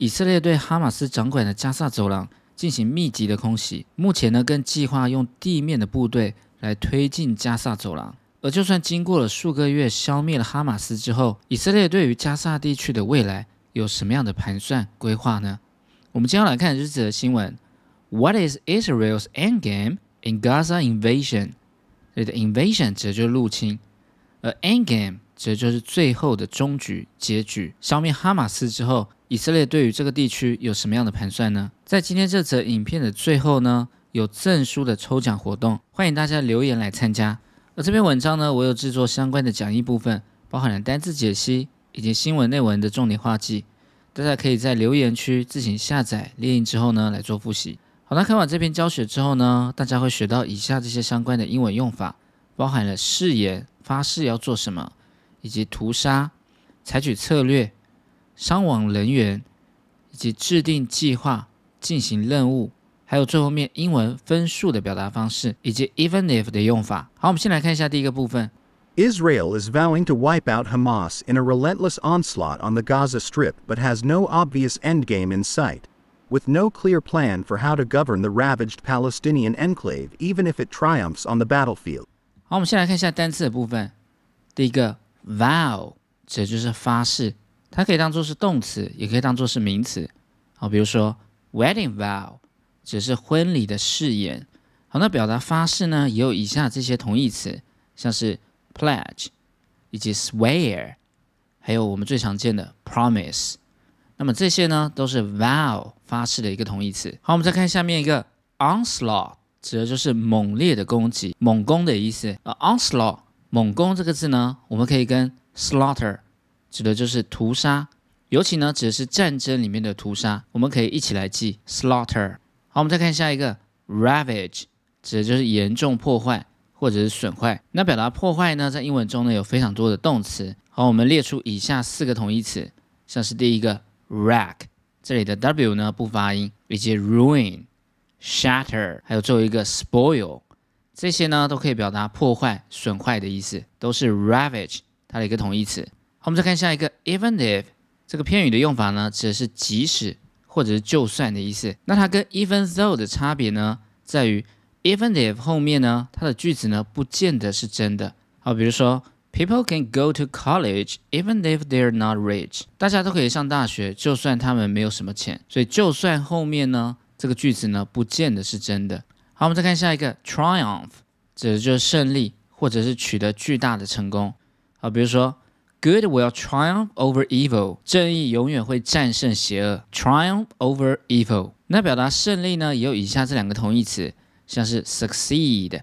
以色列对哈马斯掌管的加萨走廊进行密集的空袭，目前呢更计划用地面的部队来推进加萨走廊。而就算经过了数个月消灭了哈马斯之后，以色列对于加萨地区的未来有什么样的盘算规划呢？我们接下来看这则新闻：What is Israel's endgame in Gaza invasion？这里的 invasion 指的就是入侵，而 endgame 这就是最后的终局、结局。消灭哈马斯之后，以色列对于这个地区有什么样的盘算呢？在今天这则影片的最后呢，有证书的抽奖活动，欢迎大家留言来参加。而这篇文章呢，我有制作相关的讲义部分，包含了单字解析以及新闻内文的重点画记。大家可以在留言区自行下载列印之后呢来做复习。好，那看完这篇教学之后呢，大家会学到以下这些相关的英文用法，包含了誓言、发誓要做什么，以及屠杀、采取策略、伤亡人员，以及制定计划、进行任务，还有最后面英文分数的表达方式，以及 even if 的用法。好，我们先来看一下第一个部分。Israel is vowing to wipe out Hamas in a relentless onslaught on the Gaza Strip but has no obvious endgame in sight, with no clear plan for how to govern the ravaged Palestinian enclave even if it triumphs on the battlefield. 好，我们先来看一下单词的部分。第一个 vow 指的就是发誓，它可以当做是动词，也可以当做是名词。好，比如说 wedding vow，指的是婚礼的誓言。好，那表达发誓呢，也有以下这些同义词，像是 pledge 以及 swear，还有我们最常见的 promise。那么这些呢，都是 vow 发誓的一个同义词。好，我们再看下面一个 onslaught，指的就是猛烈的攻击、猛攻的意思。而 onslaught 猛攻这个字呢，我们可以跟 slaughter 指的就是屠杀，尤其呢指的是战争里面的屠杀，我们可以一起来记 slaughter。好，我们再看下一个 ravage，指的就是严重破坏。或者是损坏，那表达破坏呢，在英文中呢有非常多的动词。好，我们列出以下四个同义词，像是第一个 wreck，这里的 w 呢不发音，以及 ruin、shatter，还有最后一个 spoil，这些呢都可以表达破坏、损坏的意思，都是 ravage 它的一个同义词。好，我们再看下一个 even if，这个片语的用法呢，指的是即使或者是就算的意思。那它跟 even though 的差别呢，在于。Even if 后面呢，它的句子呢不见得是真的。好，比如说，People can go to college even if they're not rich。大家都可以上大学，就算他们没有什么钱。所以，就算后面呢，这个句子呢不见得是真的。好，我们再看下一个，triumph，指的就是胜利或者是取得巨大的成功。好，比如说，Good will triumph over evil。正义永远会战胜邪恶。Triumph over evil。那表达胜利呢，也有以下这两个同义词。像是 succeed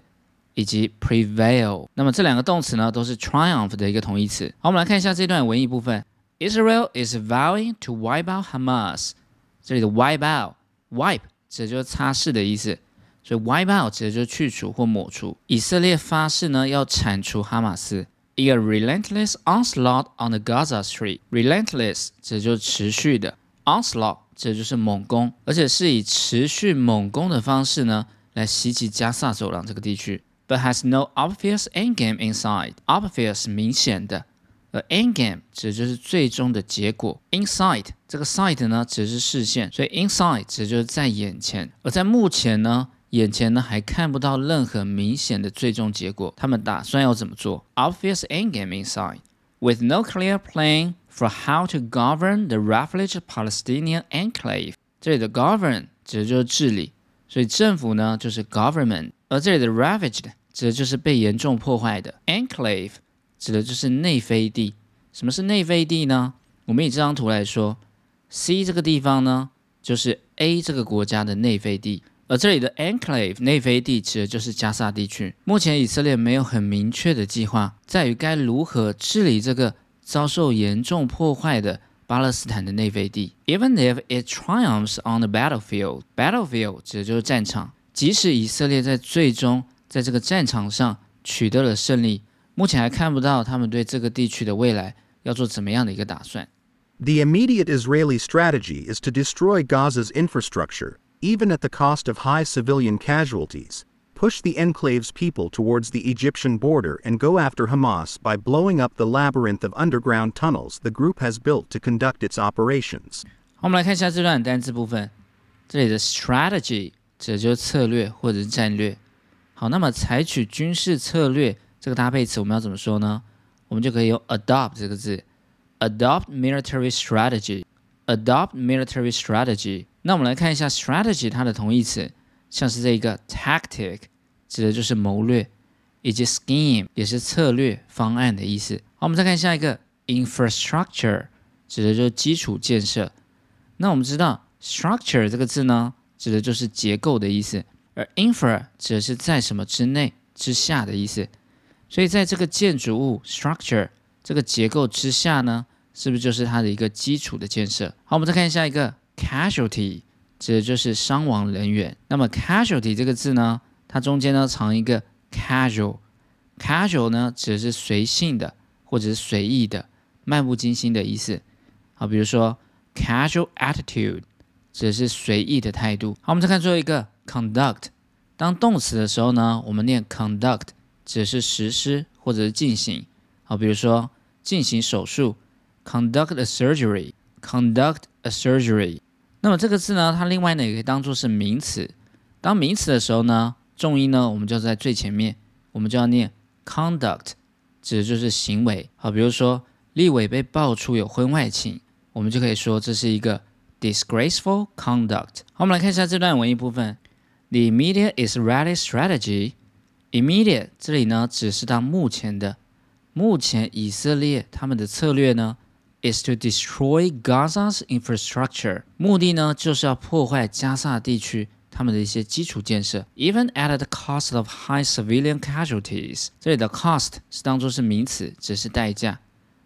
以及 prevail，那么这两个动词呢，都是 triumph 的一个同义词。好，我们来看一下这段文艺部分。Israel is vowing to wipe out Hamas。这里的 wipe out，wipe 指的就是擦拭的意思，所以 wipe out 指的就是去除或抹除。以色列发誓呢，要铲除哈马斯。一个 relentless onslaught on the Gaza Strip。relentless 指的就是持续的，onslaught 指的就是猛攻，而且是以持续猛攻的方式呢。来袭击加萨走廊这个地区，but has no obvious endgame inside。obvious 明显的，而 endgame 指的就是最终的结果。inside 这个 sight 呢，指的是视线，所以 inside 指的就是在眼前。而在目前呢，眼前呢还看不到任何明显的最终结果。他们打算要怎么做？obvious endgame inside with no clear plan for how to govern the ravaged Palestinian enclave。这里的 govern 指的就是治理。所以政府呢就是 government，而这里的 ravaged 指的就是被严重破坏的，enclave 指的就是内飞地。什么是内飞地呢？我们以这张图来说，C 这个地方呢就是 A 这个国家的内飞地，而这里的 enclave 内飞地指的就是加沙地区。目前以色列没有很明确的计划，在于该如何治理这个遭受严重破坏的。巴勒斯坦的内飞地，even if it triumphs on the battlefield，battlefield 指的就是战场。即使以色列在最终在这个战场上取得了胜利，目前还看不到他们对这个地区的未来要做怎么样的一个打算。The immediate Israeli strategy is to destroy Gaza's infrastructure, even at the cost of high civilian casualties push the enclave's people towards the Egyptian border and go after Hamas by blowing up the labyrinth of underground tunnels the group has built to conduct its operations. 好，我们来看一下这段单词部分。这里的 strategy 指的就是策略或者是战略。好，那么采取军事策略这个搭配词我们要怎么说呢？我们就可以用 adopt 这个字，adopt military Adopt military strategy。那我们来看一下 strategy 它的同义词，像是这一个 tactic 指的就是谋略，以及 scheme 也是策略方案的意思。好，我们再看下一个 infrastructure 指的就是基础建设。那我们知道 structure 这个字呢，指的就是结构的意思，而 infra 指的是在什么之内之下的意思。所以在这个建筑物 structure 这个结构之下呢，是不是就是它的一个基础的建设？好，我们再看下一个 casualty 指的就是伤亡人员。那么 casualty 这个字呢，它中间呢藏一个 casual，casual 呢指的是随性的或者是随意的、漫不经心的意思。好，比如说。Casual attitude 指的是随意的态度。好，我们再看最后一个 conduct。当动词的时候呢，我们念 conduct 指的是实施或者是进行。好，比如说进行手术，conduct a surgery，conduct a surgery。那么这个字呢，它另外呢也可以当做是名词。当名词的时候呢，重音呢我们就在最前面，我们就要念 conduct，指的就是行为。好，比如说立伟被爆出有婚外情。我们就可以说这是一个 disgraceful conduct。好，我们来看一下这段文艺部分。The immediate Israeli strategy, immediate 这里呢只是到目前的，目前以色列他们的策略呢 is to destroy Gaza's infrastructure，目的呢就是要破坏加萨地区他们的一些基础建设，even at the cost of high civilian casualties。这里的 cost 是当做是名词，只是代价，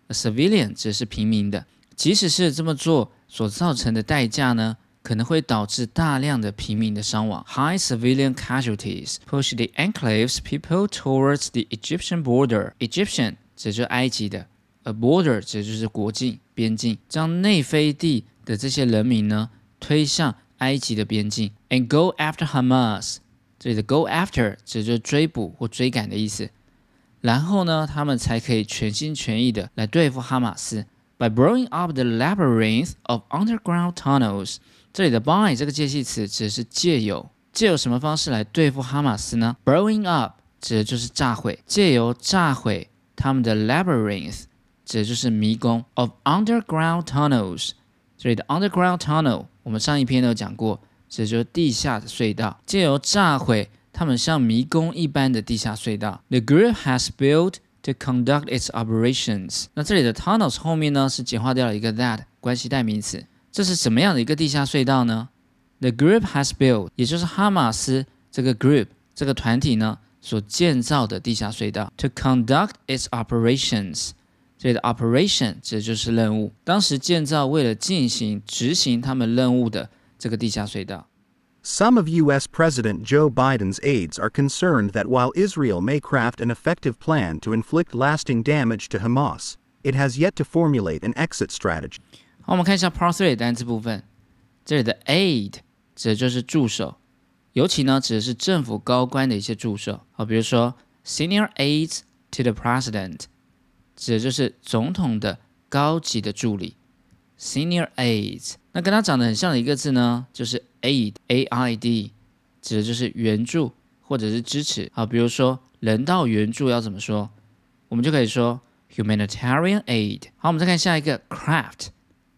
a civilian 只是平民的。即使是这么做所造成的代价呢，可能会导致大量的平民的伤亡。High civilian casualties push the enclave's people towards the Egyptian border. Egyptian 指就是埃及的 ，a border 指就是国境、边境，将内非地的这些人民呢推向埃及的边境。And go after Hamas，这里的 go after 指就是追捕或追赶的意思。然后呢，他们才可以全心全意的来对付哈马斯。By blowing up the labyrinth of underground tunnels，这里的 by 这个介系词指的是借由，借由什么方式来对付哈马斯呢？Blowing up 指的就是炸毁，借由炸毁他们的 labyrinth，指的就是迷宫 of underground tunnels。这里的 underground tunnel，我们上一篇都有讲过，指的就是地下的隧道，借由炸毁他们像迷宫一般的地下隧道。The group has built To conduct its operations，那这里的 tunnels 后面呢是简化掉了一个 that 关系代名词。这是什么样的一个地下隧道呢？The group has built，也就是哈马斯这个 group 这个团体呢所建造的地下隧道。To conduct its operations，这里的 operation 指的就是任务。当时建造为了进行执行他们任务的这个地下隧道。Some of U.S. President Joe Biden's aides are concerned that while Israel may craft an effective plan to inflict lasting damage to Hamas, it has yet to formulate an exit strategy. 好，我们看一下 Part Three 单词部分。这里的 aid 指的就是助手，尤其呢指的是政府高官的一些助手。好，比如说 senior aides to the president， 指的就是总统的高级的助理。Senior aides，那跟它长得很像的一个字呢，就是 aid，a i d，指的就是援助或者是支持。好，比如说人道援助要怎么说？我们就可以说 humanitarian aid。好，我们再看下一个 craft，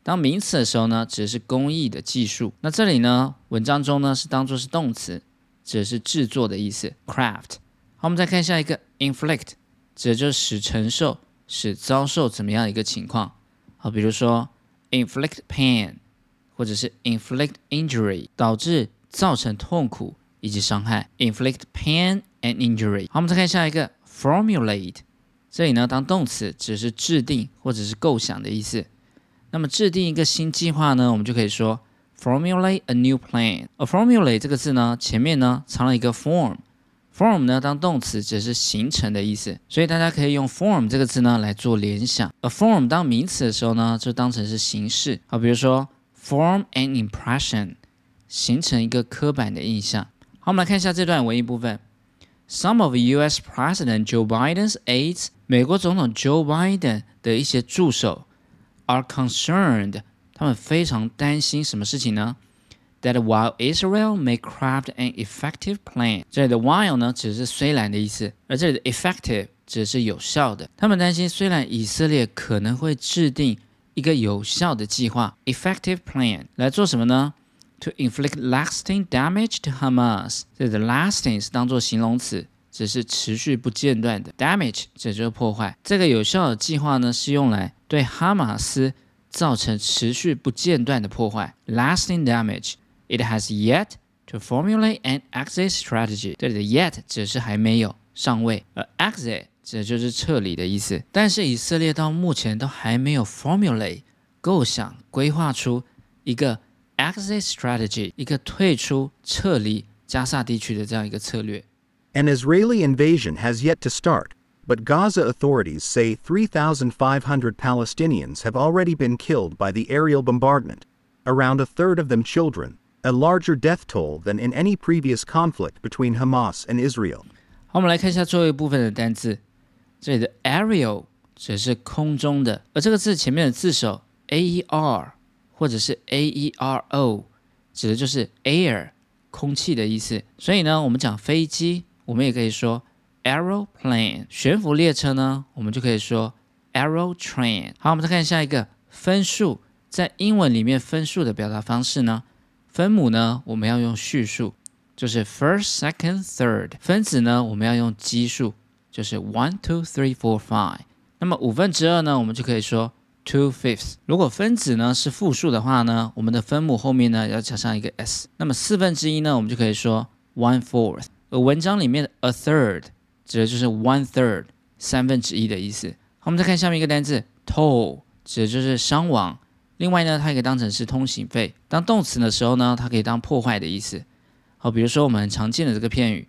当名词的时候呢，指的是工艺的技术。那这里呢，文章中呢是当做是动词，指的是制作的意思。craft。好，我们再看下一个 inflict，指的就是使承受、是遭受怎么样一个情况。好，比如说。inflict pain，或者是 inflict injury，导致造成痛苦以及伤害。inflict pain and injury。好，我们再看下一个 formulate，这里呢当动词只是制定或者是构想的意思。那么制定一个新计划呢，我们就可以说 formulate a new plan。而 formulate 这个字呢，前面呢藏了一个 form。Form 呢当动词只是形成的意思，所以大家可以用 form 这个字呢来做联想。而 form 当名词的时候呢，就当成是形式。好，比如说 form an impression，形成一个刻板的印象。好，我们来看一下这段文艺部分。Some of U.S. President Joe Biden's aides，美国总统 Joe Biden 的一些助手，are concerned 他们非常担心什么事情呢？That while Israel may craft an effective plan，这里的 while 呢，只是虽然的意思，而这里的 effective 只是有效的。他们担心，虽然以色列可能会制定一个有效的计划 （effective plan） 来做什么呢？To inflict lasting damage to Hamas，这里的 lasting 是当做形容词。只是持续不间断的 damage，这就是破坏。这个有效的计划呢，是用来对哈马斯造成持续不间断的破坏，lasting damage。It has yet to formulate an exit strategy。这里的 yet 只是还没有上位，而 exit 这就是撤离的意思。但是以色列到目前都还没有 formulate 构想规划出一个 exit strategy，一个退出撤离加萨地区的这样一个策略。An Israeli invasion has yet to start, but Gaza authorities say 3,500 Palestinians have already been killed by the aerial bombardment, around a third of them children, A larger death toll than in any previous conflict between Hamas and Israel. 好，我们来看一下最后一部分的单字。这里的 aerial 指的是空中的，而这个字前面的字首 a e r 或者是 a e r o 指的就是 air 空气的意思。所以呢，我们讲飞机我们也可以说 aeroplane，悬浮列车呢，我们就可以说 aerotrain。好，我们再看下一个分数，在英文里面分数的表达方式呢，分母呢我们要用序数，就是 first、second、third。分子呢我们要用奇数，就是 one、two、three、four、five。那么五分之二呢，我们就可以说 two fifths。如果分子呢是复数的话呢，我们的分母后面呢要加上一个 s。那么四分之一呢，我们就可以说 one fourth。而文章里面的 a third 指的就是 one third 三分之一的意思。好，我们再看下面一个单词 toll 指的就是伤亡。另外呢，它也可以当成是通行费。当动词的时候呢，它可以当破坏的意思。好，比如说我们常见的这个片语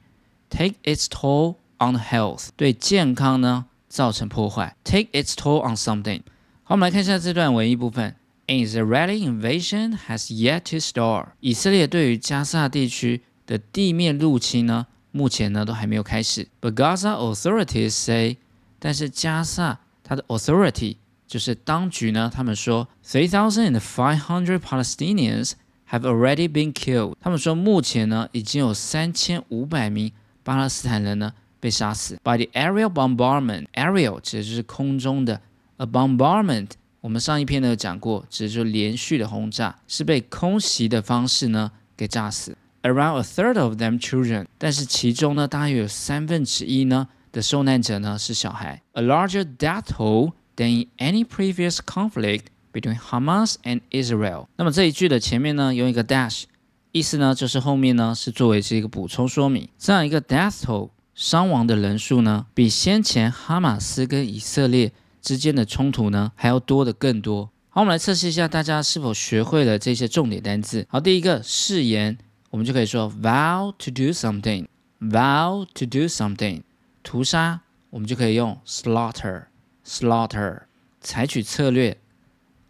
take its toll on health，对健康呢造成破坏。take its toll on something。好，我们来看一下这段文艺部分。An Israeli invasion has yet to start。以色列对于加沙地区的地面入侵呢？目前呢都还没有开始。But Gaza authorities say，但是加萨它的 authority 就是当局呢，他们说 three thousand five hundred Palestinians have already been killed。他们说目前呢已经有三千五百名巴勒斯坦人呢被杀死。By the aerial bombardment, aerial 指的就是空中的，a bombardment 我们上一篇呢有讲过，指的就是连续的轰炸，是被空袭的方式呢给炸死。Around a third of them children，但是其中呢，大约有三分之一呢的受难者呢是小孩。A larger death toll than in any previous conflict between Hamas and Israel。那么这一句的前面呢用一个 dash，意思呢就是后面呢是作为是一个补充说明。这样一个 death toll 伤亡的人数呢，比先前哈马斯跟以色列之间的冲突呢还要多的更多。好，我们来测试一下大家是否学会了这些重点单词。好，第一个誓言。我们就可以说 vow to do something，vow to do something，屠杀，我们就可以用 slaughter slaughter，采取策略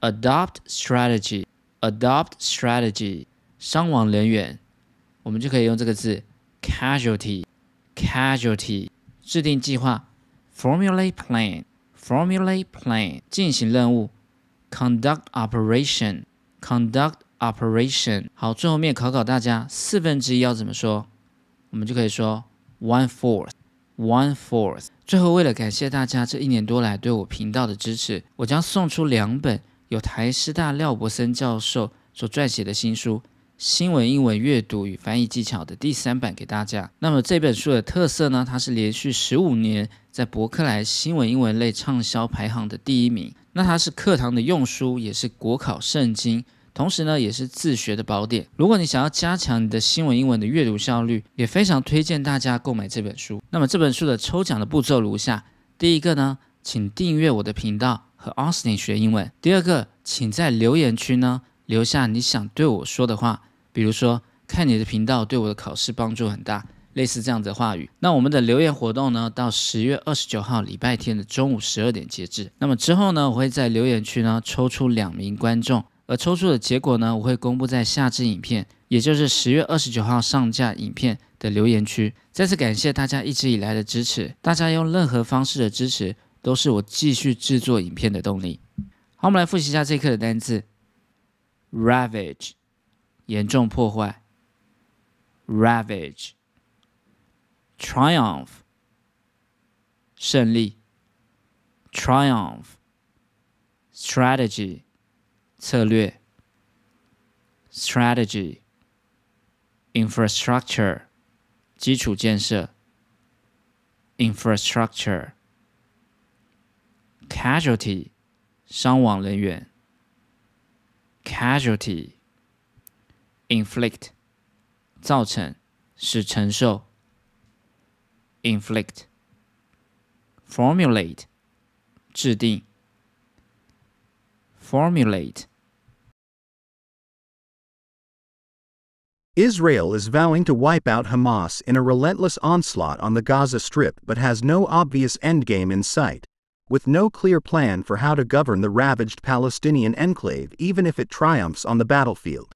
，adopt strategy，adopt strategy，伤亡人员，我们就可以用这个字 casualty，casualty，制定计划，formulate plan，formulate plan，进行任务，conduct operation，conduct Operation 好，最后面考考大家，四分之一要怎么说？我们就可以说 one fourth One fourth。最后，为了感谢大家这一年多来对我频道的支持，我将送出两本由台师大廖伯森教授所撰写的新书《新闻英文阅读与翻译技巧》的第三版给大家。那么这本书的特色呢？它是连续十五年在伯克莱新闻英文类畅销排行的第一名。那它是课堂的用书，也是国考圣经。同时呢，也是自学的宝典。如果你想要加强你的新闻英文的阅读效率，也非常推荐大家购买这本书。那么这本书的抽奖的步骤如下：第一个呢，请订阅我的频道和 Austin 学英文；第二个，请在留言区呢留下你想对我说的话，比如说看你的频道对我的考试帮助很大，类似这样子的话语。那我们的留言活动呢，到十月二十九号礼拜天的中午十二点截止。那么之后呢，我会在留言区呢抽出两名观众。而抽出的结果呢，我会公布在下支影片，也就是十月二十九号上架影片的留言区。再次感谢大家一直以来的支持，大家用任何方式的支持都是我继续制作影片的动力。好，我们来复习一下这课的单词 ravage 严重破坏，ravage triumph 胜利，triumph strategy 策略，strategy infrastructure 基础建设，infrastructure casualty 伤亡人员，casualty inflict 造成使承受，inflict formulate 制定，formulate Israel is vowing to wipe out Hamas in a relentless onslaught on the Gaza Strip but has no obvious endgame in sight, with no clear plan for how to govern the ravaged Palestinian enclave even if it triumphs on the battlefield.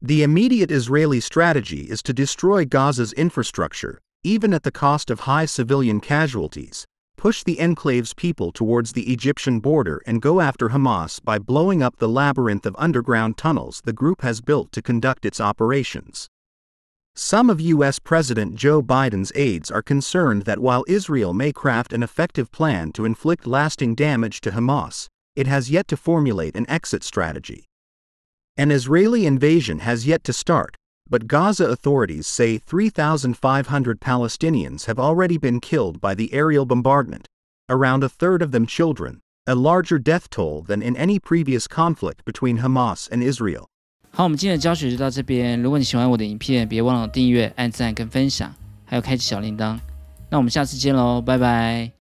The immediate Israeli strategy is to destroy Gaza's infrastructure, even at the cost of high civilian casualties, push the enclave's people towards the Egyptian border and go after Hamas by blowing up the labyrinth of underground tunnels the group has built to conduct its operations. Some of U.S. President Joe Biden's aides are concerned that while Israel may craft an effective plan to inflict lasting damage to Hamas, it has yet to formulate an exit strategy. An Israeli invasion has yet to start, but Gaza authorities say 3,500 Palestinians have already been killed by the aerial bombardment, around a third of them children, a larger death toll than in any previous conflict between Hamas and Israel. 好，我们今天的教学就到这边。如果你喜欢我的影片，别忘了订阅、按赞跟分享，还有开启小铃铛。那我们下次见喽，拜拜。